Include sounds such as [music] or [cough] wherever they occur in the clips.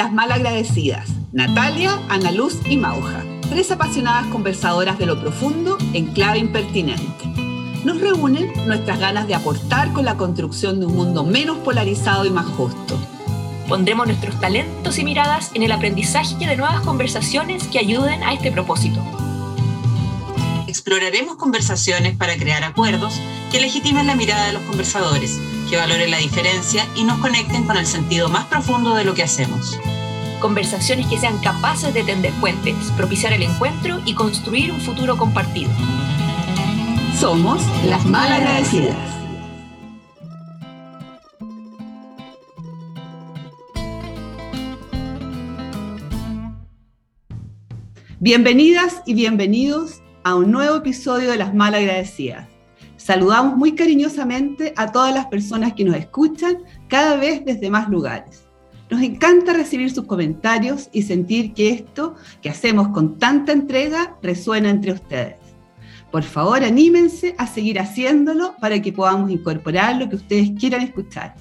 Las Malagradecidas, Natalia, Ana Luz y Mauja, tres apasionadas conversadoras de lo profundo en clave impertinente. Nos reúnen nuestras ganas de aportar con la construcción de un mundo menos polarizado y más justo. Pondremos nuestros talentos y miradas en el aprendizaje de nuevas conversaciones que ayuden a este propósito. Exploraremos conversaciones para crear acuerdos que legitimen la mirada de los conversadores, que valoren la diferencia y nos conecten con el sentido más profundo de lo que hacemos. Conversaciones que sean capaces de tender puentes, propiciar el encuentro y construir un futuro compartido. Somos las malagradecidas. Bienvenidas y bienvenidos a un nuevo episodio de Las Malagradecidas. Saludamos muy cariñosamente a todas las personas que nos escuchan cada vez desde más lugares. Nos encanta recibir sus comentarios y sentir que esto que hacemos con tanta entrega resuena entre ustedes. Por favor, anímense a seguir haciéndolo para que podamos incorporar lo que ustedes quieran escuchar.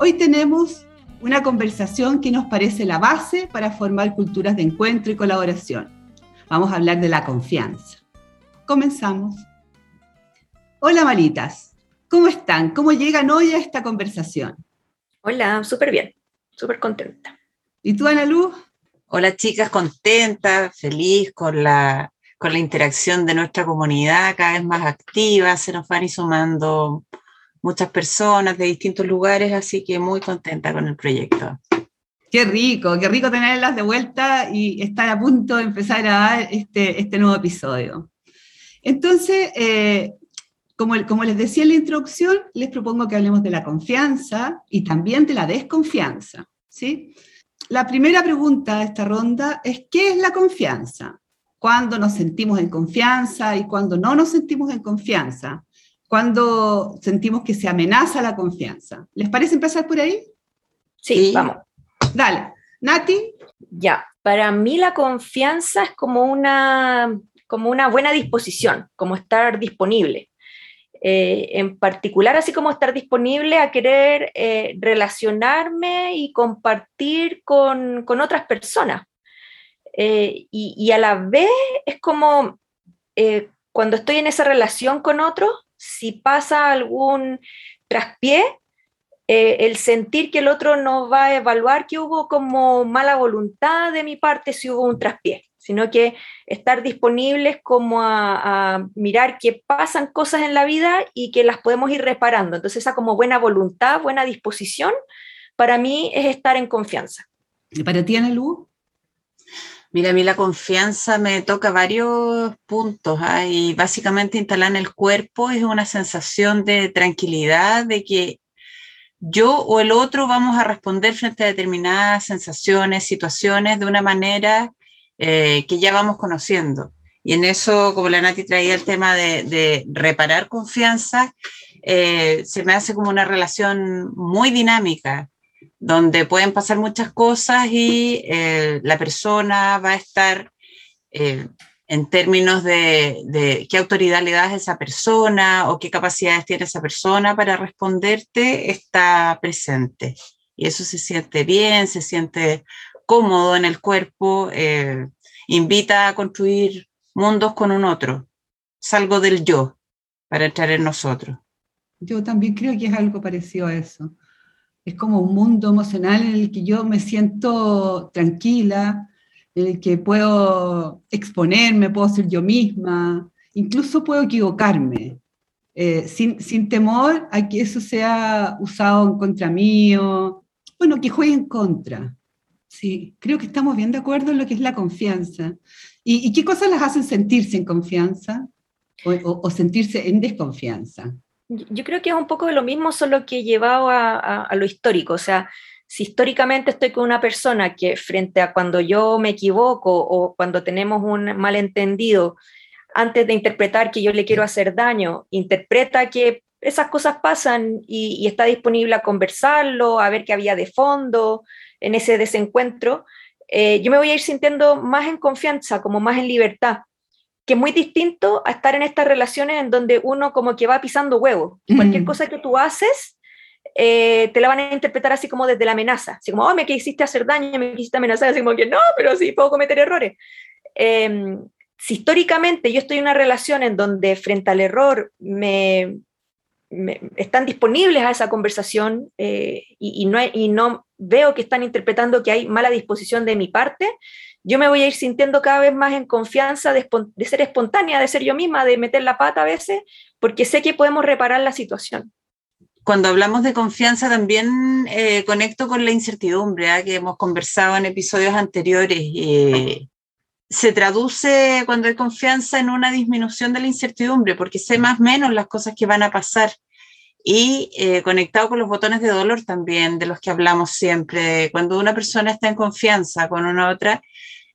Hoy tenemos una conversación que nos parece la base para formar culturas de encuentro y colaboración. Vamos a hablar de la confianza. Comenzamos. Hola, Malitas. ¿Cómo están? ¿Cómo llegan hoy a esta conversación? Hola, súper bien, súper contenta. ¿Y tú, Ana Luz? Hola, chicas, contenta, feliz con la con la interacción de nuestra comunidad cada vez más activa, se nos van y sumando muchas personas de distintos lugares, así que muy contenta con el proyecto. Qué rico, qué rico tenerlas de vuelta y estar a punto de empezar a dar este, este nuevo episodio. Entonces, eh, como, como les decía en la introducción, les propongo que hablemos de la confianza y también de la desconfianza. ¿sí? La primera pregunta de esta ronda es, ¿qué es la confianza? cuándo nos sentimos en confianza y cuándo no nos sentimos en confianza, cuándo sentimos que se amenaza la confianza. ¿Les parece empezar por ahí? Sí, vamos. Dale. Nati. Ya, para mí la confianza es como una, como una buena disposición, como estar disponible. Eh, en particular, así como estar disponible a querer eh, relacionarme y compartir con, con otras personas. Eh, y, a la vez es como cuando estoy en esa relación con otro, si pasa algún traspié, el sentir que el otro no va a evaluar que hubo como mala voluntad de mi parte si hubo un traspié, sino que estar disponibles como a, a, mirar que pasan cosas en la vida y que las podemos ir reparando. Entonces esa como buena voluntad, buena disposición, para mí es estar en confianza. ¿Y para ti, Ana Lu? Mira, a mí la confianza me toca varios puntos ¿ah? y básicamente instalar en el cuerpo es una sensación de tranquilidad, de que yo o el otro vamos a responder frente a determinadas sensaciones, situaciones de una manera eh, que ya vamos conociendo. Y en eso, como la Nati traía el tema de, reparar confianza, eh, se me hace como una relación muy dinámica donde pueden pasar muchas cosas y eh, la persona va a estar en términos de, qué autoridad le das a esa persona o qué capacidades tiene esa persona para responderte, está presente. Y eso se siente bien, se siente cómodo en el cuerpo, eh, invita a construir mundos con un otro. Salgo del yo para entrar en nosotros. Yo también creo que es algo parecido a eso es como un mundo emocional en el que yo me siento tranquila, en el que puedo exponerme, puedo ser yo misma, incluso puedo equivocarme, eh, sin, sin, temor a que eso sea usado en contra mío, bueno, que juegue en contra. Sí, creo que estamos bien de acuerdo en lo que es la confianza. ¿Y, qué cosas las hacen sentirse en confianza o sentirse en desconfianza? Yo creo que es un poco de lo mismo, solo que llevado a, lo histórico. O sea, si históricamente estoy con una persona que frente a cuando yo me equivoco o cuando tenemos un malentendido, antes de interpretar que yo le quiero hacer daño, interpreta que esas cosas pasan y, está disponible a conversarlo, a ver qué había de fondo en ese desencuentro, eh, yo me voy a ir sintiendo más en confianza, como más en libertad que es muy distinto a estar en estas relaciones en donde uno como que va pisando huevos. Cualquier cosa que tú haces eh, te la van a interpretar así como desde la amenaza, así como, oh, me quisiste hacer daño, me quisiste amenazar, así como que no, pero sí puedo cometer errores. Em, si históricamente yo estoy en una relación en donde frente al error me, están disponibles a esa conversación eh, y, no, y no veo que están interpretando que hay mala disposición de mi parte, yo me voy a ir sintiendo cada vez más en confianza de, ser espontánea, de ser yo misma, de meter la pata a veces, porque sé que podemos reparar la situación. Cuando hablamos de confianza también eh, conecto con la incertidumbre ¿ah? que hemos conversado en episodios anteriores. Eh, se traduce cuando hay confianza en una disminución de la incertidumbre, porque sé más o menos las cosas que van a pasar. Y eh, conectado con los botones de dolor también, de los que hablamos siempre, cuando una persona está en confianza con una otra,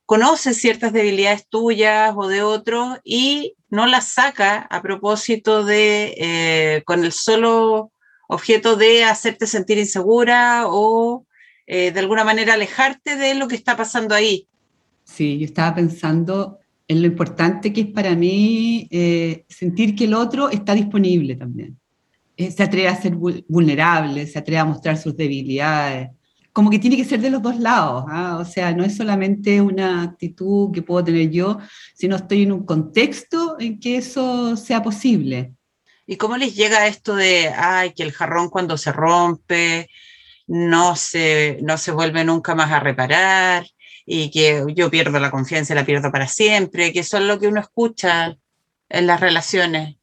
conoce ciertas debilidades tuyas o de otro y no las saca a propósito de, eh, con el solo objeto de hacerte sentir insegura o eh, de alguna manera alejarte de lo que está pasando ahí. Sí, yo estaba pensando en lo importante que es para mí eh, sentir que el otro está disponible también. se atreve a ser vulnerable, se atreve a mostrar sus debilidades, como que tiene que ser de los dos lados, ¿ah? o sea, no es solamente una actitud que puedo tener yo, sino estoy en un contexto en que eso sea posible. ¿Y cómo les llega esto de, ay, que el jarrón cuando se rompe no se, no se vuelve nunca más a reparar y que yo pierdo la confianza y la pierdo para siempre, que eso es lo que uno escucha en las relaciones?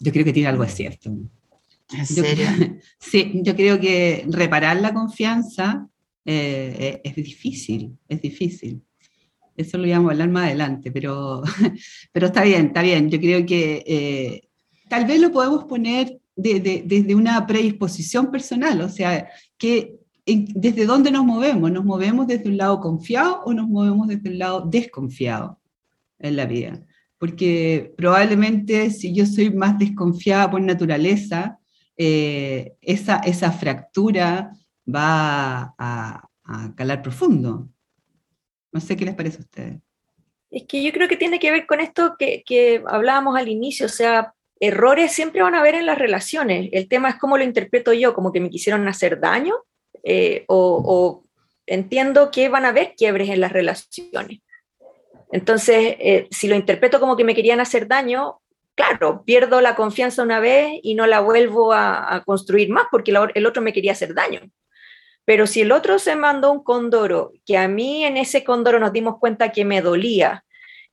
Yo creo que tiene algo de cierto. ¿En serio? [laughs] sí, yo creo que reparar la confianza eh, eh, es difícil, es difícil. Eso lo íbamos a hablar más adelante, pero, [laughs] pero está bien, está bien. Yo creo que eh, tal vez lo podemos poner desde una predisposición personal, o sea, que desde dónde nos movemos. ¿Nos movemos desde un lado confiado o nos movemos desde un lado desconfiado en la vida? Porque probablemente si yo soy más desconfiada por naturaleza, eh, esa, esa fractura va a, calar profundo. No sé qué les parece a ustedes. Es que yo creo que tiene que ver con esto que, que, hablábamos al inicio, o sea, errores siempre van a haber en las relaciones. El tema es cómo lo interpreto yo, como que me quisieron hacer daño, eh, o, entiendo que van a haber quiebres en las relaciones. Entonces, eh, si lo interpreto como que me querían hacer daño, claro, pierdo la confianza una vez y no la vuelvo a, construir más porque el otro me quería hacer daño. Pero si el otro se mandó un condoro, que a mí en ese condoro nos dimos cuenta que me dolía,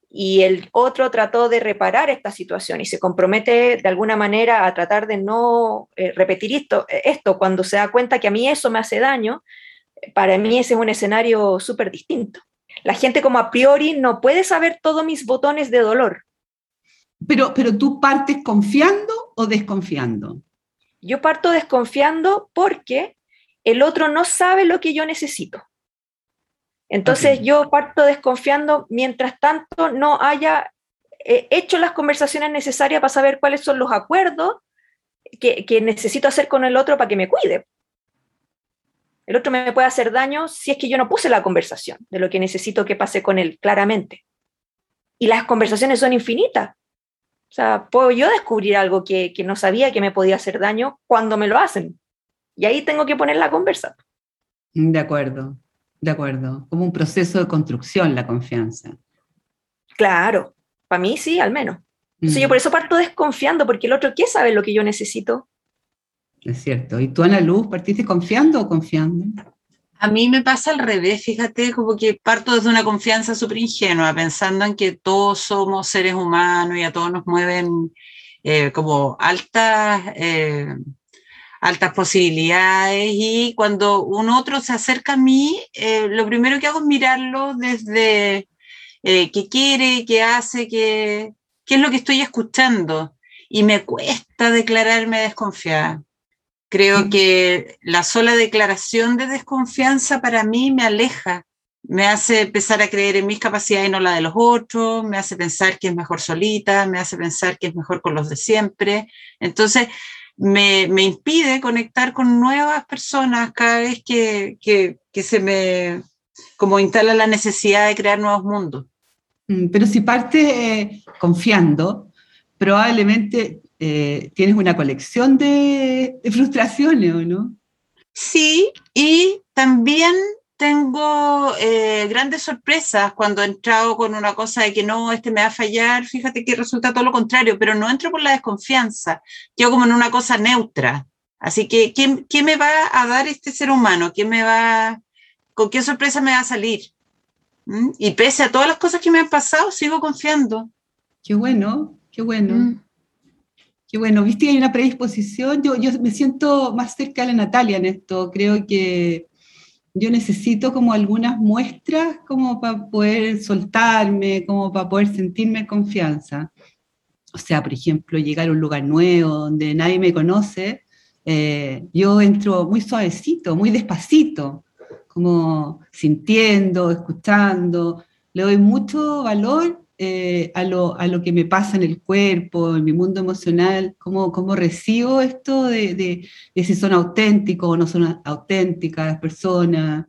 y el otro trató de reparar esta situación y se compromete de alguna manera a tratar de no eh, repetir esto, esto cuando se da cuenta que a mí eso me hace daño, para mí ese es un escenario súper distinto. La gente como a priori no puede saber todos mis botones de dolor, pero, pero tú partes confiando o desconfiando. Yo parto desconfiando porque el otro no sabe lo que yo necesito. Entonces yo parto desconfiando mientras tanto no haya eh, hecho las conversaciones necesarias para saber cuáles son los acuerdos que, que, necesito hacer con el otro para que me cuide. El otro me puede hacer daño si es que yo no puse la conversación de lo que necesito que pase con él claramente. Y las conversaciones son infinitas. O sea, puedo yo descubrir algo que, que no sabía que me podía hacer daño cuando me lo hacen. Y ahí tengo que poner la conversa. De acuerdo, de acuerdo. Como un proceso de construcción la confianza. Claro, para mí sí, al menos. yo mm. por eso parto desconfiando, porque el otro, ¿qué sabe lo que yo necesito? Es cierto. ¿Y tú, Ana Luz, partiste confiando o confiando? A mí me pasa al revés, fíjate, como que parto desde una confianza súper ingenua, pensando en que todos somos seres humanos y a todos nos mueven eh, como altas, eh, altas posibilidades y cuando un otro se acerca a mí, eh, lo primero que hago es mirarlo desde qué quiere, qué hace, qué, qué es lo que estoy escuchando y me cuesta declararme desconfiada. Creo que la sola declaración de desconfianza para mí me aleja, me hace empezar a creer en mis capacidades y no la de los otros, me hace pensar que es mejor solita, me hace pensar que es mejor con los de siempre. Entonces, me, me impide conectar con nuevas personas cada vez que, que, que se me como instala la necesidad de crear nuevos mundos. Mm, pero si parte eh, confiando, probablemente eh, tienes una colección de, frustraciones, ¿o no? Sí, y también tengo eh, grandes sorpresas cuando he entrado con una cosa de que no, este me va a fallar, fíjate que resulta todo lo contrario, pero no entro por la desconfianza, yo como en una cosa neutra. Así que, ¿qué, me va a dar este ser humano? ¿Qué me va, ¿Con qué sorpresa me va a salir? ¿Mm? Y pese a todas las cosas que me han pasado, sigo confiando. Qué bueno, qué bueno. Mm. Qué bueno, viste que hay una predisposición. Yo, yo me siento más cerca de la Natalia en esto. Creo que yo necesito como algunas muestras como para poder soltarme, como para poder sentirme confianza. O sea, por ejemplo, llegar a un lugar nuevo donde nadie me conoce, eh, yo entro muy suavecito, muy despacito, como sintiendo, escuchando, le doy mucho valor eh, a, lo, a, lo, que me pasa en el cuerpo, en mi mundo emocional, cómo, cómo recibo esto de, de, si son auténticos o no son auténticas las personas,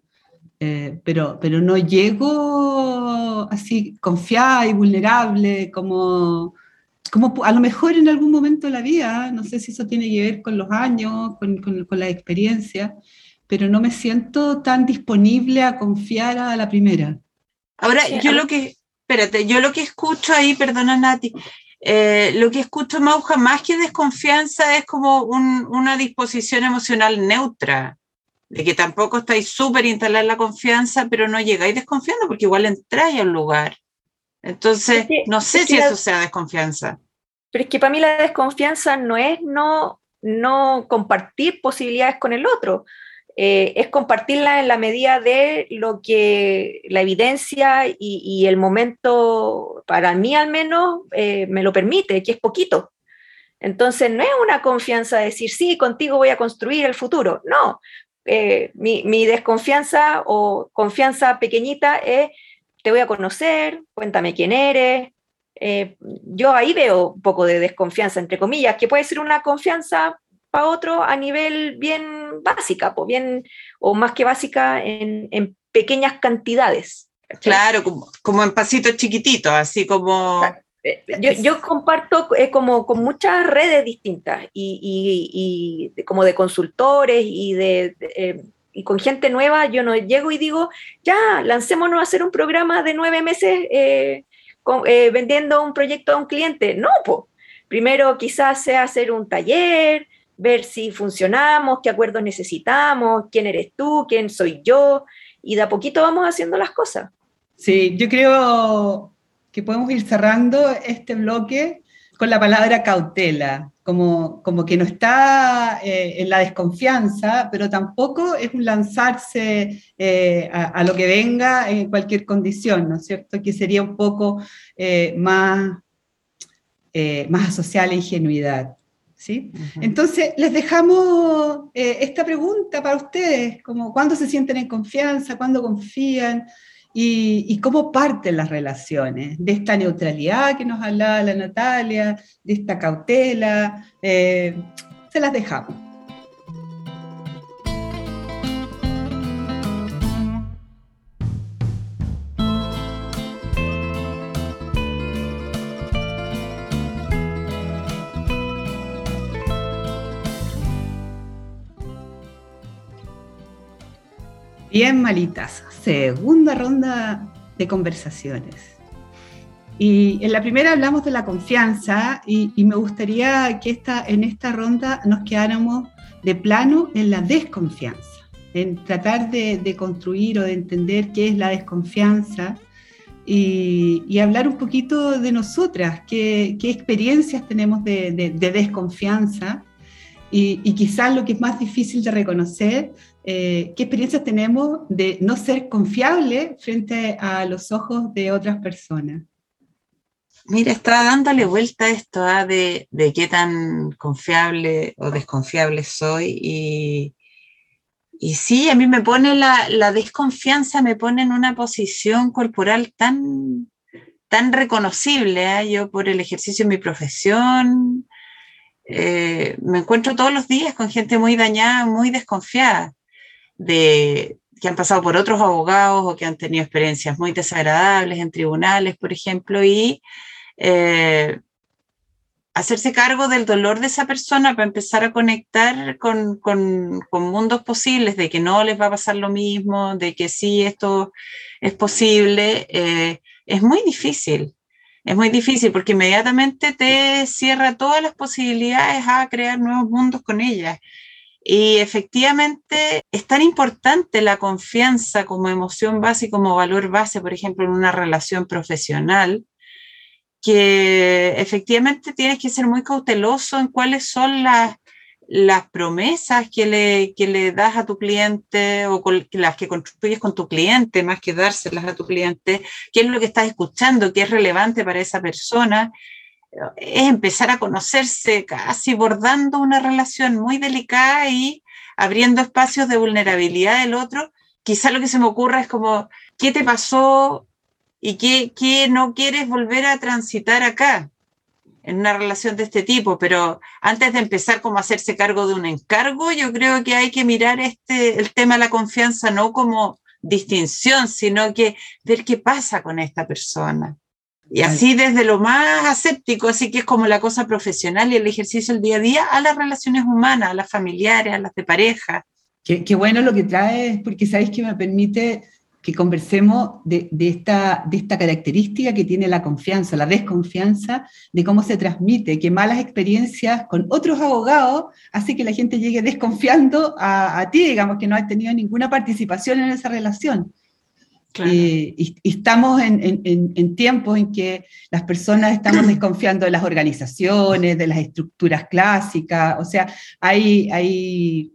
eh, pero, pero no llego así confiada y vulnerable como, como a lo mejor en algún momento de la vida, no sé si eso tiene que ver con los años, con, con, con la experiencia, pero no me siento tan disponible a confiar a la primera. Ahora, yo lo que, espérate, yo lo que escucho ahí, perdona Nati, eh, lo que escucho Mauja, más que desconfianza, es como una disposición emocional neutra, de que tampoco estáis súper instalar la confianza, pero no llegáis desconfiando, porque igual entráis al lugar. Entonces, no sé si eso sea desconfianza. Pero es que para mí la desconfianza no es no, no compartir posibilidades con el otro. Eh, es compartirla en la medida de lo que la evidencia y, el momento, para mí al menos, eh, me lo permite, que es poquito. Entonces, no es una confianza de decir, sí, contigo voy a construir el futuro. No, eh, mi, mi, desconfianza o confianza pequeñita es, te voy a conocer, cuéntame quién eres. yo ahí veo un poco de desconfianza, entre comillas, que puede ser una confianza para otro a nivel bien básica, pues bien, o más que básica en, pequeñas cantidades. Claro, como, en pasitos chiquititos, así como... Eh, yo, comparto eh, como con muchas redes distintas y, como de consultores y de, eh, y con gente nueva, yo no llego y digo, ya, lancémonos a hacer un programa de nueve meses vendiendo un proyecto a un cliente. No, pues primero quizás sea hacer un taller, ver si funcionamos, qué acuerdos necesitamos, quién eres tú, quién soy yo, y de a poquito vamos haciendo las cosas. Sí, yo creo que podemos ir cerrando este bloque con la palabra cautela, como, como que no está eh, en la desconfianza, pero tampoco es un lanzarse eh, a, lo que venga en cualquier condición, ¿no es cierto? Que sería un poco eh, más, más a la ingenuidad. ¿Sí? Entonces, les dejamos eh, esta pregunta para ustedes, como cuándo se sienten en confianza, cuándo confían y, cómo parten las relaciones, de esta neutralidad que nos hablaba la Natalia, de esta cautela, eh, se las dejamos. Bien, malitas. Segunda ronda de conversaciones. Y en la primera hablamos de la confianza y, me gustaría que esta, en esta ronda nos quedáramos de plano en la desconfianza, en tratar de, construir o de entender qué es la desconfianza y, hablar un poquito de nosotras, qué, experiencias tenemos de, desconfianza y, y, quizás lo que es más difícil de reconocer eh, qué experiencias tenemos de no ser confiable frente a los ojos de otras personas. Mira, estaba dándole vuelta esto ¿ah? de, qué tan confiable o desconfiable soy y, y sí, a mí me pone la, desconfianza, me pone en una posición corporal tan, tan reconocible. ¿ah? Yo por el ejercicio de mi profesión eh, me encuentro todos los días con gente muy dañada, muy desconfiada de, que han pasado por otros abogados o que han tenido experiencias muy desagradables en tribunales, por ejemplo, y eh, hacerse cargo del dolor de esa persona para empezar a conectar con, con, mundos posibles, de que no les va a pasar lo mismo, de que sí, esto es posible, eh, es muy difícil. Es muy difícil porque inmediatamente te cierra todas las posibilidades a crear nuevos mundos con ella. Y efectivamente es tan importante la confianza como emoción base y como valor base, por ejemplo, en una relación profesional, que efectivamente tienes que ser muy cauteloso en cuáles son las, las promesas que le, que le das a tu cliente o las que construyes con tu cliente, más que dárselas a tu cliente, qué es lo que estás escuchando, qué es relevante para esa persona es empezar a conocerse casi bordando una relación muy delicada y abriendo espacios de vulnerabilidad del otro. Quizá lo que se me ocurra es como, ¿qué te pasó y qué, qué no quieres volver a transitar acá? en una relación de este tipo, pero antes de empezar como a hacerse cargo de un encargo, yo creo que hay que mirar este, el tema de la confianza no como distinción, sino que ver qué pasa con esta persona. Y así desde lo más aséptico, así que es como la cosa profesional y el ejercicio del día a día, a las relaciones humanas, a las familiares, a las de pareja. Qué, bueno lo que traes, porque sabes que me permite que conversemos de, esta, de esta característica que tiene la confianza, la desconfianza, de cómo se transmite, que malas experiencias con otros abogados hace que la gente llegue desconfiando a, a ti, digamos, que no has tenido ninguna participación en esa relación. Eh, y, estamos en, tiempos en que las personas estamos [clears throat] desconfiando de las organizaciones, de las estructuras clásicas, o sea, hay, hay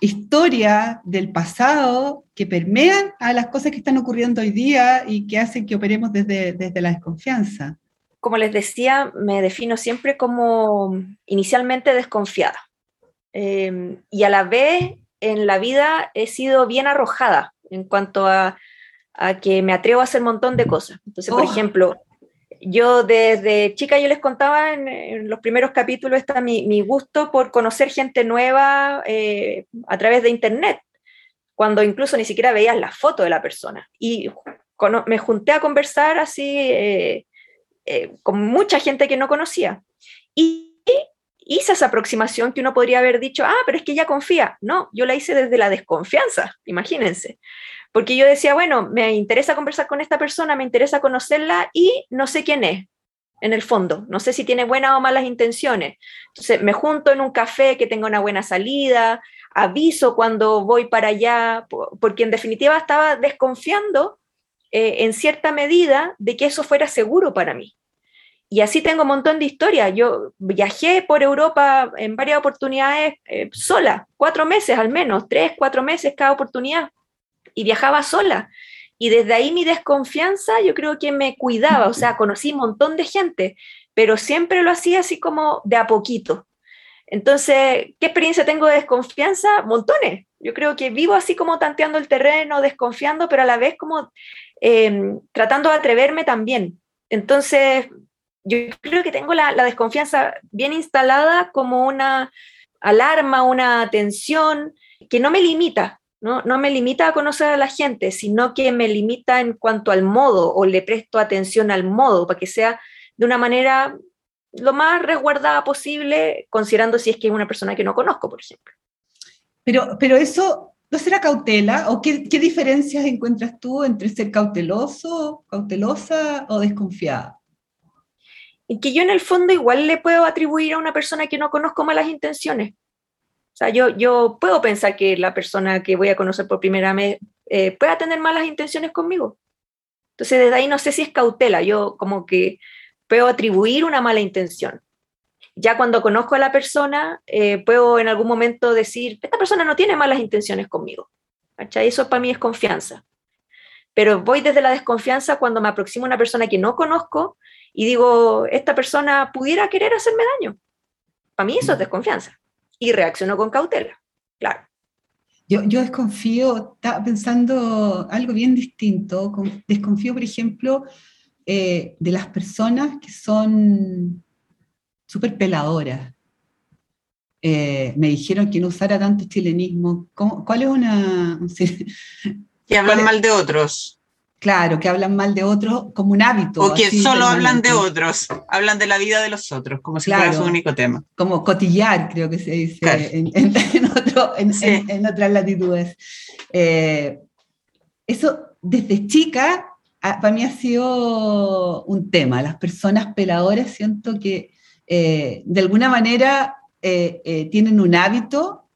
historias del pasado que permean a las cosas que están ocurriendo hoy día y que hacen que operemos desde, desde la desconfianza. Como les decía, me defino siempre como inicialmente desconfiada. Eh, y a la vez en la vida he sido bien arrojada en cuanto a a que me atrevo a hacer un montón de cosas. Entonces, por oh. ejemplo, yo desde chica yo les contaba en, los primeros capítulos está mi, mi, gusto por conocer gente nueva eh, a través de internet, cuando incluso ni siquiera veías la foto de la persona. Y me junté a conversar así eh, eh, con mucha gente que no conocía. Y hice esa aproximación que uno podría haber dicho, ah, pero es que ella confía. No, yo la hice desde la desconfianza, imagínense porque yo decía, bueno, me interesa conversar con esta persona, me interesa conocerla y no sé quién es, en el fondo, no sé si tiene buenas o malas intenciones. Entonces me junto en un café que tenga una buena salida, aviso cuando voy para allá, porque en definitiva estaba desconfiando eh, en cierta medida de que eso fuera seguro para mí. Y así tengo un montón de historias. Yo viajé por Europa en varias oportunidades eh, sola, cuatro meses al menos, tres, cuatro meses cada oportunidad y viajaba sola. Y desde ahí mi desconfianza yo creo que me cuidaba, o sea, [laughs] conocí un montón de gente, pero siempre lo hacía así como de a poquito. Entonces, ¿qué experiencia tengo de desconfianza? Montones. Yo creo que vivo así como tanteando el terreno, desconfiando, pero a la vez como em, tratando de atreverme también. Entonces, yo creo que tengo la, desconfianza bien instalada como una alarma, una tensión que no me limita, ¿no? me limita a conocer a la gente, sino que me limita en cuanto al modo o le presto atención al modo para que sea de una manera lo más resguardada posible, considerando si es que es una persona que no conozco, por ejemplo. Pero, pero eso, ¿no será cautela? ¿O qué, qué diferencias encuentras tú entre ser cauteloso, cautelosa o desconfiada? Que yo en el fondo igual le puedo atribuir a una persona que no conozco malas intenciones. O sea, yo, yo puedo pensar que la persona que voy a conocer por primera vez eh, pueda tener malas intenciones conmigo. Entonces, desde ahí no sé si es cautela, yo como que puedo atribuir una mala intención. Ya cuando conozco a la persona, eh, puedo en algún momento decir, esta persona no tiene malas intenciones conmigo. ¿cachai? Eso para mí es confianza. Pero voy desde la desconfianza cuando me aproximo a una persona que no conozco y digo, esta persona pudiera querer hacerme daño. Para mí eso es desconfianza y reaccionó con cautela, claro. Yo, yo desconfío, estaba pensando algo bien distinto, desconfío, por ejemplo, eh, de las personas que son súper peladoras. Eh, me dijeron que no usara tanto chilenismo. ¿Cuál es una...? [laughs] que hablan mal de otros. Claro, que hablan mal de otros como un hábito. O que solo hablan de otros, hablan de la vida de los otros, como si fuera su único tema. Como cotillar, creo que se dice [laughs] en, otras latitudes. Eh, eso, desde chica, para mí ha sido un tema. Las personas peladoras siento que eh, de alguna manera eh, tienen un hábito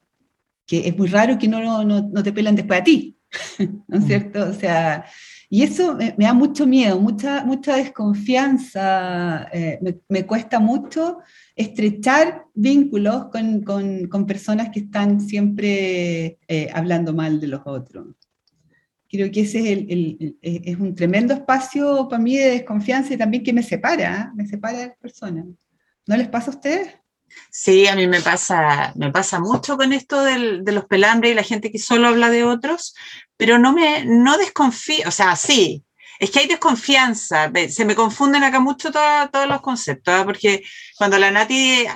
que es muy raro que no, no, no te pelan después a ti, [laughs] ¿no es mm. cierto? O sea, y eso me, da mucho miedo, mucha, mucha desconfianza, eh, me, cuesta mucho estrechar vínculos con, con, personas que están siempre eh, hablando mal de los otros. Creo que ese es, el, es un tremendo espacio para mí de desconfianza y también que me separa, ¿eh? me separa de las personas. ¿No les pasa a ustedes? Sí, a mí me pasa, me pasa mucho con esto de los pelambres y la gente que solo habla de otros, pero no me, no desconfío, o sea, sí, es que hay desconfianza, se me confunden acá mucho todos los conceptos, ¿ah? porque cuando la Nati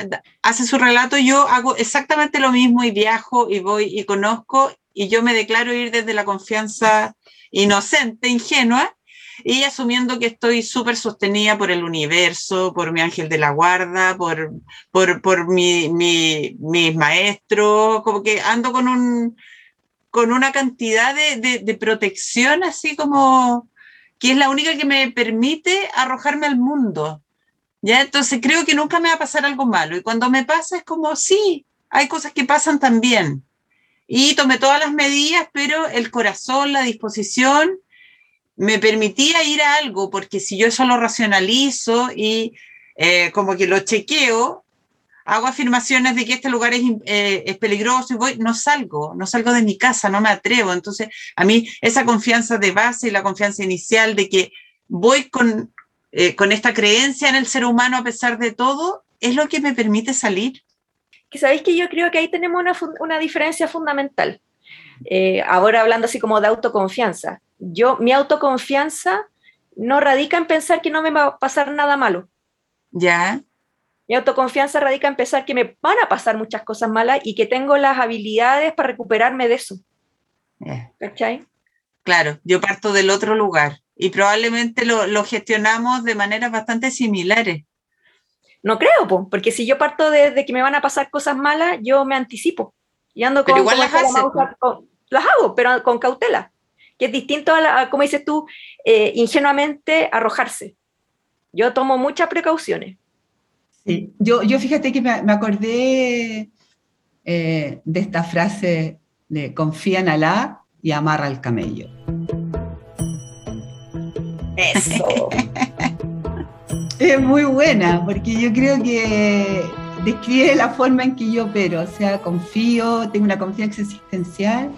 hace su relato, yo hago exactamente lo mismo y viajo y voy y conozco y yo me declaro ir desde la confianza inocente, ingenua, y asumiendo que estoy súper sostenida por el universo, por mi ángel de la guarda, por, por, por mi, mi, mis maestros, como que ando con un, con una cantidad de, protección así como que es la única que me permite arrojarme al mundo. ¿Ya? Entonces creo que nunca me va a pasar algo malo. Y cuando me pasa es como, sí, hay cosas que pasan también. Y tomé todas las medidas, pero el corazón, la disposición, me permitía ir a algo, porque si yo eso lo racionalizo y eh, como que lo chequeo, hago afirmaciones de que este lugar es, eh, es, peligroso y voy, no salgo, no salgo de mi casa, no me atrevo. Entonces, a mí esa confianza de base y la confianza inicial de que voy con, eh, con esta creencia en el ser humano a pesar de todo, es lo que me permite salir. Que sabéis que yo creo que ahí tenemos una, una diferencia fundamental. Eh, ahora hablando así como de autoconfianza. Yo, mi autoconfianza no radica en pensar que no me va a pasar nada malo. Ya. Mi autoconfianza radica en pensar que me van a pasar muchas cosas malas y que tengo las habilidades para recuperarme de eso. Eh. ¿Cachai? Claro, yo parto del otro lugar y probablemente lo, gestionamos de maneras bastante similares. No creo, porque si yo parto de, que me van a pasar cosas malas, yo me anticipo. Y ando pero igual las las hago, pero con cautela. Que es distinto a, como dices tú, eh, ingenuamente arrojarse. Yo tomo muchas precauciones. Yo, yo fíjate que me, acordé eh, de esta frase de confía en Alá y amarra al camello. Eso. [laughs] es muy buena, porque yo creo que describe la forma en que yo opero, o sea, confío, tengo una confianza existencial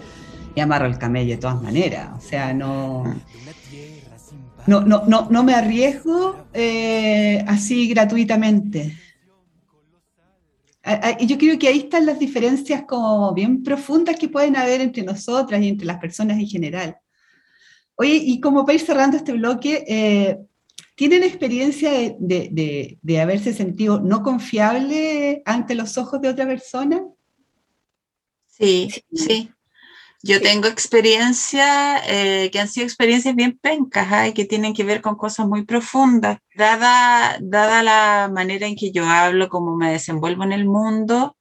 y amarro el camello de todas maneras, o sea, no, no, no, no, no me arriesgo eh, así gratuitamente. Y yo creo que ahí están las diferencias como bien profundas que pueden haber entre nosotras y entre las personas en general. Oye, y como para ir cerrando este bloque, eh, ¿tienen experiencia de, de, de, haberse sentido no confiable ante los ojos de otra persona? Sí, sí. Yo tengo experiencias eh, que han sido experiencias bien pencas y que tienen que ver con cosas muy profundas. Dada, dada la manera en que yo hablo, cómo me desenvuelvo en el mundo,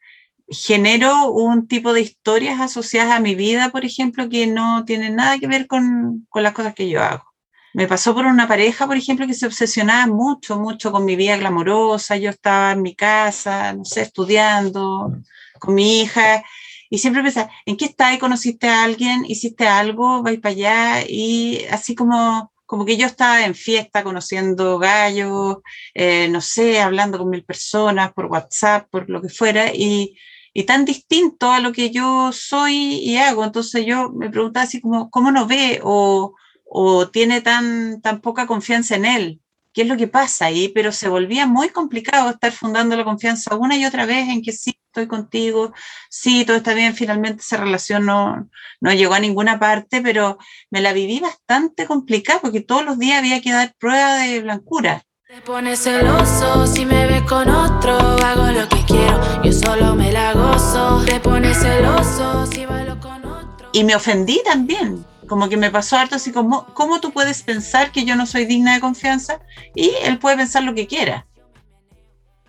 genero un tipo de historias asociadas a mi vida, por ejemplo, que no tienen nada que ver con, con las cosas que yo hago. Me pasó por una pareja, por ejemplo, que se obsesionaba mucho, mucho con mi vida glamorosa. Yo estaba en mi casa, no sé, estudiando con mi hija y siempre pensaba, ¿en qué estás? ¿Conociste a alguien? ¿Hiciste algo? ¿Vais para allá? Y así como, como que yo estaba en fiesta conociendo gallos, eh, no sé, hablando con mil personas por WhatsApp, por lo que fuera, y, y, tan distinto a lo que yo soy y hago. Entonces yo me preguntaba así como, ¿cómo no ve o, o tiene tan, tan poca confianza en él? Qué es lo que pasa ahí, pero se volvía muy complicado estar fundando la confianza una y otra vez en que sí, estoy contigo, sí, todo está bien, finalmente esa relación no, no llegó a ninguna parte, pero me la viví bastante complicada porque todos los días había que dar prueba de blancura. Te pones celoso si me ves con otro, hago lo que quiero, yo solo me la gozo. Te pones celoso si bailo con otro. Y me ofendí también como que me pasó harto así como, ¿cómo tú puedes pensar que yo no soy digna de confianza? Y él puede pensar lo que quiera.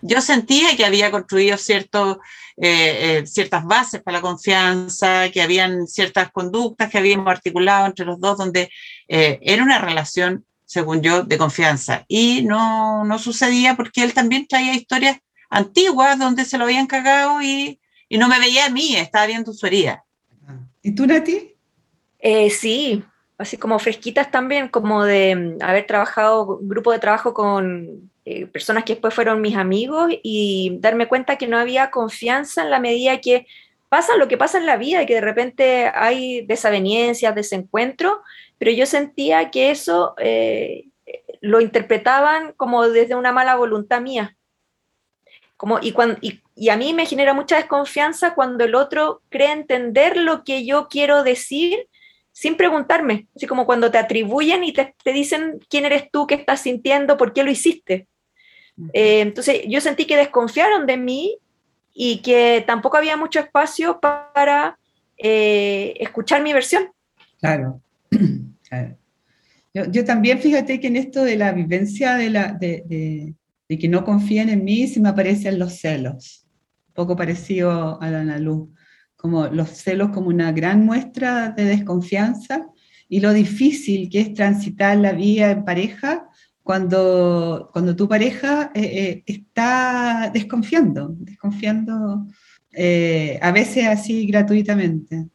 Yo sentía que había construido cierto, eh, eh, ciertas bases para la confianza, que habían ciertas conductas que habíamos articulado entre los dos, donde eh, era una relación, según yo, de confianza. Y no, no sucedía porque él también traía historias antiguas donde se lo habían cagado y, y no me veía a mí, estaba viendo su herida. ¿Y tú, Nati? Eh, sí, así como fresquitas también, como de mm, haber trabajado, grupo de trabajo con eh, personas que después fueron mis amigos y darme cuenta que no había confianza en la medida que pasa lo que pasa en la vida y que de repente hay desavenencias, desencuentros, pero yo sentía que eso eh, lo interpretaban como desde una mala voluntad mía. Como, y, cuando, y, y, a mí me genera mucha desconfianza cuando el otro cree entender lo que yo quiero decir sin preguntarme, así como cuando te atribuyen y te, te dicen quién eres tú, qué estás sintiendo, por qué lo hiciste. Eh, entonces yo sentí que desconfiaron de mí y que tampoco había mucho espacio para eh, escuchar mi versión. Claro. [clears throat] claro. Yo, yo, también fíjate que en esto de la vivencia de, la, de, de, de, que no confían en mí, se me aparecen los celos, un poco parecido a la Luz como los celos como una gran muestra de desconfianza y lo difícil que es transitar la vida en pareja cuando, cuando tu pareja eh, eh, está desconfiando, desconfiando eh, a veces así gratuitamente.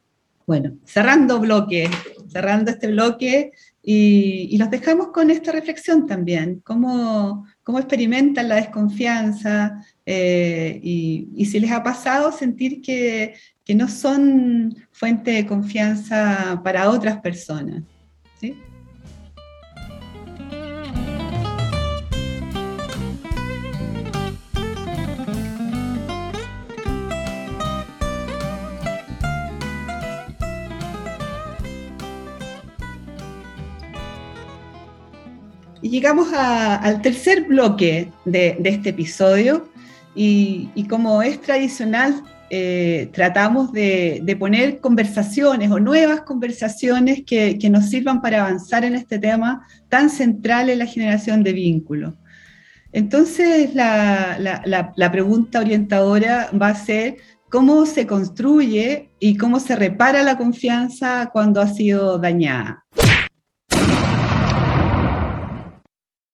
Bueno, cerrando bloque, cerrando este bloque y, y, los dejamos con esta reflexión también, cómo, cómo experimentan la desconfianza eh, y, y, si les ha pasado sentir que, que no son fuente de confianza para otras personas. Y llegamos al tercer bloque de, este episodio y, como es tradicional, eh, tratamos de, poner conversaciones o nuevas conversaciones que, nos sirvan para avanzar en este tema tan central en la generación de vínculos. Entonces, la pregunta orientadora va a ser cómo se construye y cómo se repara la confianza cuando ha sido dañada.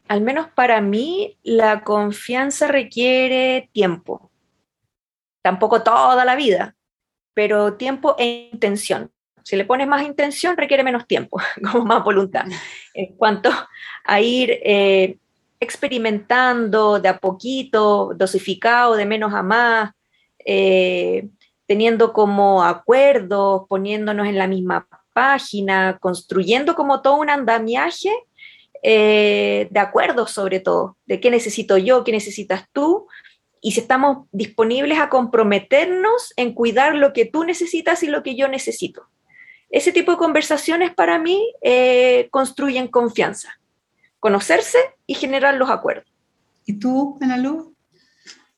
Al menos para mí, la confianza requiere tiempo tampoco toda la vida, pero tiempo e intención. Si le pones más intención, requiere menos tiempo, [laughs] como más voluntad. En cuanto a ir eh, experimentando de a poquito, dosificado, de menos a más, eh, teniendo como acuerdos, poniéndonos en la misma página, construyendo como todo un andamiaje eh, de acuerdos sobre todo, de qué necesito yo, qué necesitas tú, y si estamos disponibles a comprometernos en cuidar lo que tú necesitas y lo que yo necesito. Ese tipo de conversaciones para mí eh, construyen confianza, conocerse y generar los acuerdos. ¿Y tú, Ana Luz?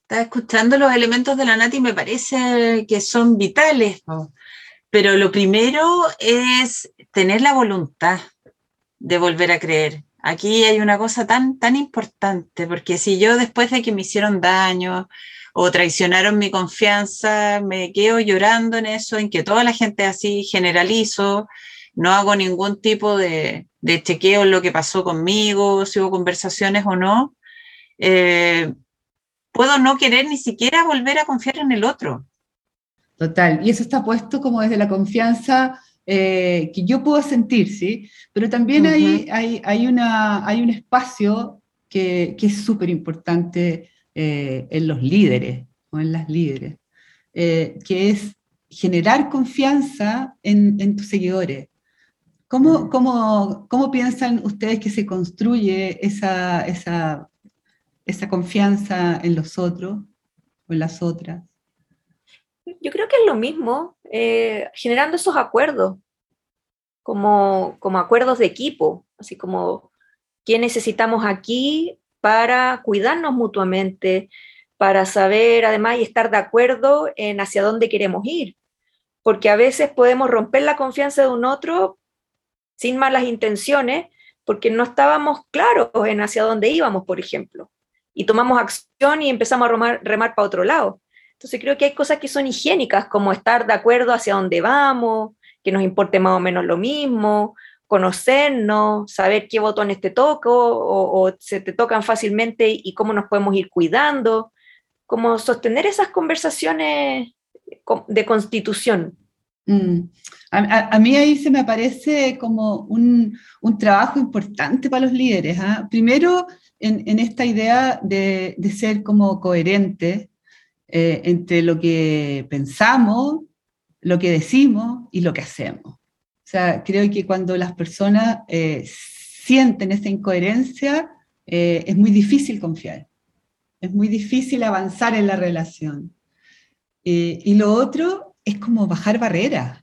Estaba escuchando los elementos de la Nati y me parece que son vitales, ¿no? pero lo primero es tener la voluntad de volver a creer, Aquí hay una cosa tan, tan importante, porque si yo después de que me hicieron daño o traicionaron mi confianza, me quedo llorando en eso, en que toda la gente así generalizo, no hago ningún tipo de, de chequeo en lo que pasó conmigo, si hubo conversaciones o no, eh, puedo no querer ni siquiera volver a confiar en el otro. Total, y eso está puesto como desde la confianza eh, que yo puedo sentir, ¿sí? Pero también uh -huh. hay, hay, hay, una, hay un espacio que, que es súper importante eh, en los líderes o en las líderes, eh, que es generar confianza en, en tus seguidores. ¿Cómo, cómo, ¿Cómo, piensan ustedes que se construye esa, esa, esa confianza en los otros o en las otras? Yo creo que es lo mismo, eh, generando esos acuerdos, como, como acuerdos de equipo, así como qué necesitamos aquí para cuidarnos mutuamente, para saber además y estar de acuerdo en hacia dónde queremos ir. Porque a veces podemos romper la confianza de un otro sin malas intenciones, porque no estábamos claros en hacia dónde íbamos, por ejemplo. Y tomamos acción y empezamos a remar, remar para otro lado. Entonces creo que hay cosas que son higiénicas, como estar de acuerdo hacia dónde vamos, que nos importe más o menos lo mismo, conocernos, saber qué botones te toco o, o se te tocan fácilmente y cómo nos podemos ir cuidando, como sostener esas conversaciones de constitución. Mm. A, mí ahí se me aparece como un, trabajo importante para los líderes. ¿ah? Primero, en, en, esta idea de, de ser como coherente eh, entre lo que pensamos, lo que decimos y lo que hacemos. O sea, creo que cuando las personas eh, sienten esa incoherencia, eh, es muy difícil confiar. Es muy difícil avanzar en la relación. y lo otro es como bajar barreras,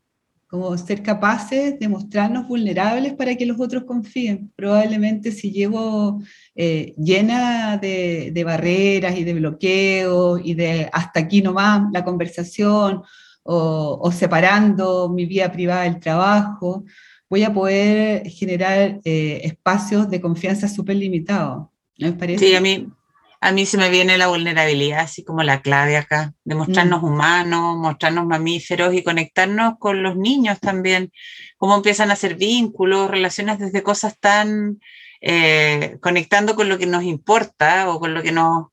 como ser capaces de mostrarnos vulnerables para que los otros confíen. Probablemente si llevo eh, llena de, barreras y de bloqueos y de hasta aquí nomás la conversación o, separando mi vida privada del trabajo, voy a poder generar eh, espacios de confianza súper limitados. ¿No parece? Sí, a mí, a mí se me viene la vulnerabilidad, así como la clave acá, de mostrarnos mm. humanos, mostrarnos mamíferos y conectarnos con los niños también, cómo empiezan a hacer vínculos, relaciones desde cosas tan eh, conectando con lo que nos importa o con lo que nos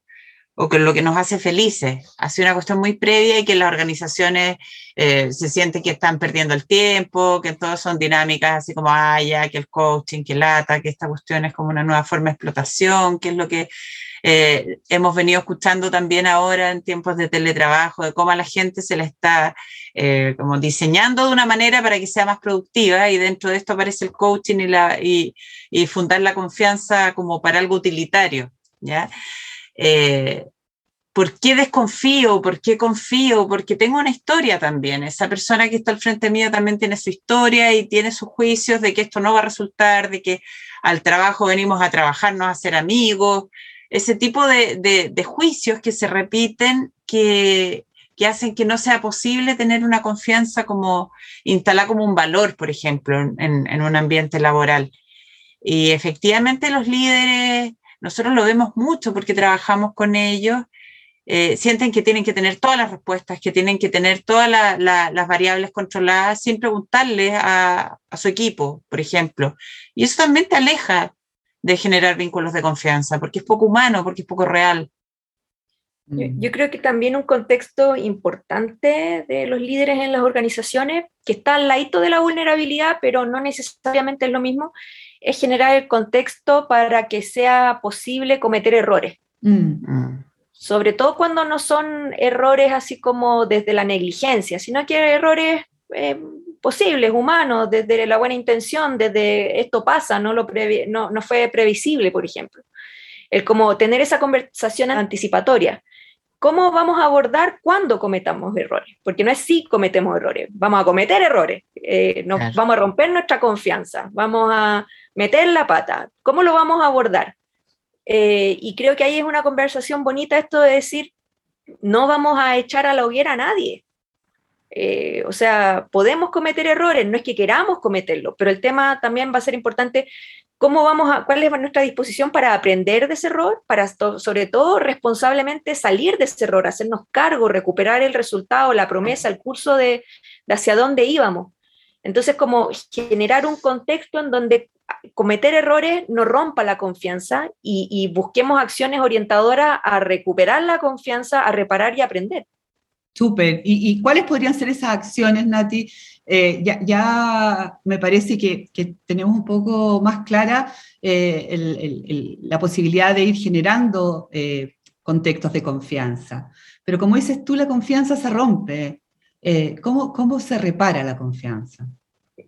o con lo que nos hace felices. Ha sido una cuestión muy previa y que las organizaciones eh, se sienten que están perdiendo el tiempo, que todas son dinámicas así como, ah, ya, que el coaching, que lata, que esta cuestión es como una nueva forma de explotación, que es lo que eh, hemos venido escuchando también ahora en tiempos de teletrabajo, de cómo a la gente se le está eh, como diseñando de una manera para que sea más productiva y dentro de esto aparece el coaching y, la, y, fundar la confianza como para algo utilitario. ¿ya? Eh, ¿Por qué desconfío? ¿Por qué confío? Porque tengo una historia también. Esa persona que está al frente mío también tiene su historia y tiene sus juicios de que esto no va a resultar, de que al trabajo venimos a trabajarnos, a ser amigos, ese tipo de, juicios que se repiten que, hacen que no sea posible tener una confianza como instalada como un valor, por ejemplo, en, un ambiente laboral. Y efectivamente los líderes, nosotros lo vemos mucho porque trabajamos con ellos, eh, sienten que tienen que tener todas las respuestas, que tienen que tener todas las variables controladas sin preguntarle a, a, su equipo, por ejemplo. Y eso también te aleja de generar vínculos de confianza, porque es poco humano, porque es poco real. Yo, creo que también un contexto importante de los líderes en las organizaciones, que está al ladito de la vulnerabilidad, pero no necesariamente es lo mismo, es generar el contexto para que sea posible cometer errores. Mm. Mm. Sobre todo cuando no son errores así como desde la negligencia, sino que errores eh, posibles, humanos, desde la buena intención, desde esto pasa, no, lo no, no fue previsible, por ejemplo. El como tener esa conversación anticipatoria. ¿Cómo vamos a abordar cuando cometamos errores? Porque no es si cometemos errores, vamos a cometer errores, eh, nos, vamos a romper nuestra confianza, vamos a meter la pata. ¿Cómo lo vamos a abordar? Eh, y creo que ahí es una conversación bonita esto de decir, no vamos a echar a la hoguera a nadie. Eh, o sea, podemos cometer errores, no es que queramos cometerlo, pero el tema también va a ser importante, cómo vamos a, cuál es nuestra disposición para aprender de ese error, para sobre todo responsablemente salir de ese error, hacernos cargo, recuperar el resultado, la promesa, el curso de, hacia dónde íbamos. Entonces, como generar un contexto en donde cometer errores no rompa la confianza y, y busquemos acciones orientadoras a recuperar la confianza, a reparar y aprender. Súper. ¿Y, cuáles podrían ser esas acciones, Nati? Eh, ya, me parece que, tenemos un poco más clara eh, la posibilidad de ir generando eh, contextos de confianza. Pero como dices tú, la confianza se rompe. ¿cómo, ¿Cómo se repara la confianza?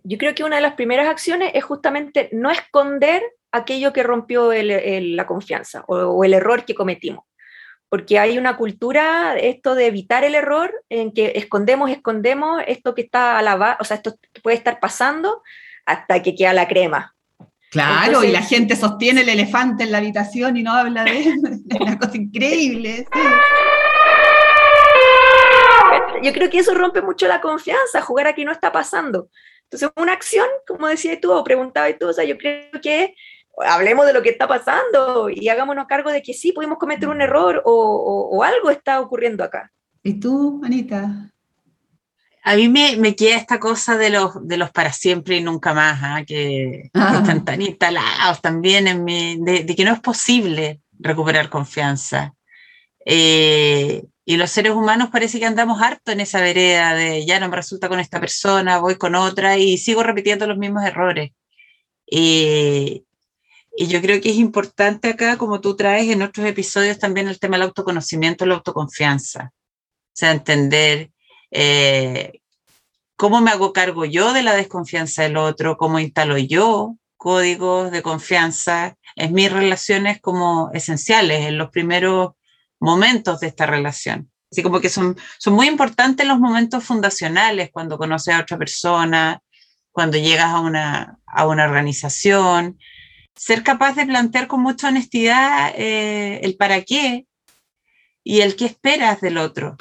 Yo creo que una de las primeras acciones es justamente no esconder aquello que rompió la confianza o el error que cometimos porque hay una cultura, esto de evitar el error, en que escondemos, escondemos esto que está a la o sea, esto puede estar pasando hasta que queda la crema. Claro, y la gente sostiene el elefante en la habitación y no habla de él. [laughs] es una cosa increíble. Yo creo que eso rompe mucho la confianza, jugar aquí no está pasando. Entonces, una acción, como decías tú, o preguntabas tú, o sea, yo creo que hablemos de lo que está pasando y hagámonos cargo de que sí, pudimos cometer un error o, algo está ocurriendo acá. ¿Y tú, Anita? A mí me, queda esta cosa de los, de los para siempre y nunca más, ¿ah? que, ah. están tan instalados también en mí, de, que no es posible recuperar confianza. Eh, y los seres humanos parece que andamos harto en esa vereda de ya no me resulta con esta persona, voy con otra y sigo repitiendo los mismos errores. Y yo creo que es importante acá, como tú traes en otros episodios, también el tema del autoconocimiento, la autoconfianza. O sea, entender eh, cómo me hago cargo yo de la desconfianza del otro, cómo instalo yo códigos de confianza en mis relaciones como esenciales, en los primeros momentos de esta relación. Así como que son, son muy importantes los momentos fundacionales, cuando conoces a otra persona, cuando llegas a una, a una organización, ser capaz de plantear con mucha honestidad eh, el para qué y el qué esperas del otro.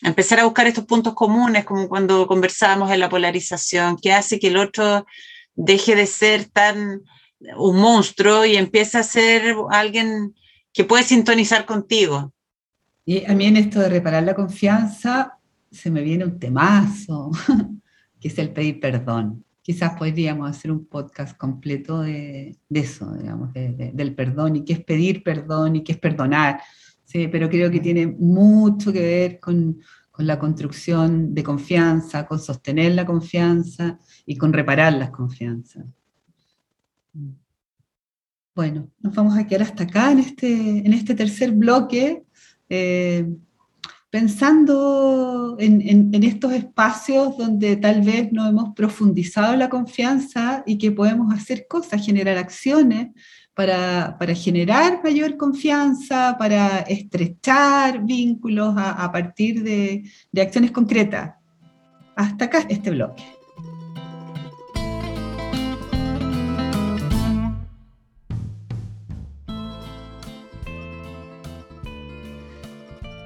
Empezar a buscar estos puntos comunes, como cuando conversábamos en la polarización, que hace que el otro deje de ser tan un monstruo y empiece a ser alguien que puede sintonizar contigo. Y a mí en esto de reparar la confianza se me viene un temazo, [laughs] que es el pedir perdón. Quizás podríamos hacer un podcast completo de, eso, digamos, del perdón y qué es pedir perdón y qué es perdonar. Sí, pero creo que tiene mucho que ver con, con la construcción de confianza, con sostener la confianza y con reparar las confianzas. Bueno, nos vamos a quedar hasta acá en este, en este tercer bloque, eh, pensando en, estos espacios donde tal vez no hemos profundizado la confianza y que podemos hacer cosas, generar acciones para, generar mayor confianza, para estrechar vínculos a, partir de, de acciones concretas. Hasta acá este bloque.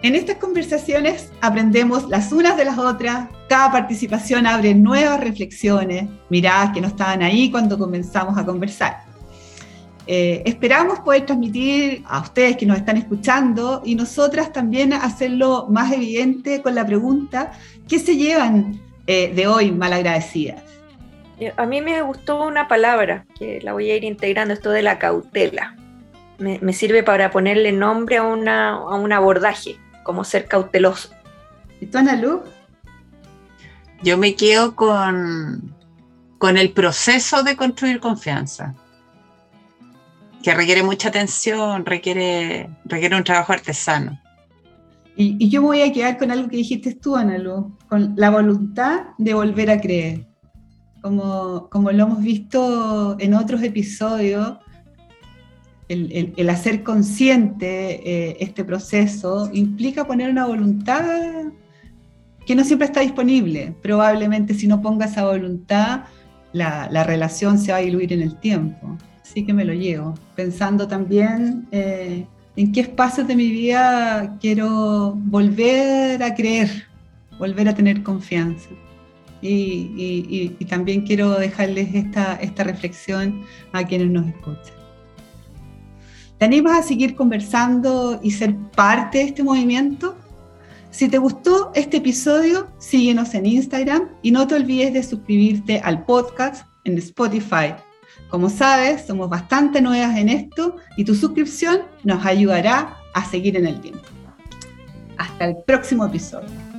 En estas conversaciones aprendemos las unas de las otras, cada participación abre nuevas reflexiones, miradas que no estaban ahí cuando comenzamos a conversar. Eh, esperamos poder transmitir a ustedes que nos están escuchando y nosotras también hacerlo más evidente con la pregunta, ¿qué se llevan eh, de hoy malagradecidas? Eh, a mí me gustó una palabra que la voy a ir integrando, esto de la cautela. Me, sirve para ponerle nombre a, a un abordaje como ser cauteloso. ¿Y tú, Ana Lu? Yo me quedo con, con el proceso de construir confianza, que requiere mucha atención, requiere, requiere un trabajo artesano. Y, yo me voy a quedar con algo que dijiste tú, Ana Lu, con la voluntad de volver a creer. Como, como lo hemos visto en otros episodios, el, hacer consciente eh, este proceso implica poner una voluntad que no siempre está disponible. Probablemente si no ponga esa voluntad, la, relación se va a diluir en el tiempo. Así que me lo llevo, pensando también eh, en qué espacios de mi vida quiero volver a creer, volver a tener confianza. Y, también quiero dejarles esta, esta reflexión a quienes nos escuchan. ¿Te animas a seguir conversando y ser parte de este movimiento? Si te gustó este episodio, síguenos en Instagram y no te olvides de suscribirte al podcast en Spotify. Como sabes, somos bastante nuevas en esto y tu suscripción nos ayudará a seguir en el tiempo. Hasta el próximo episodio.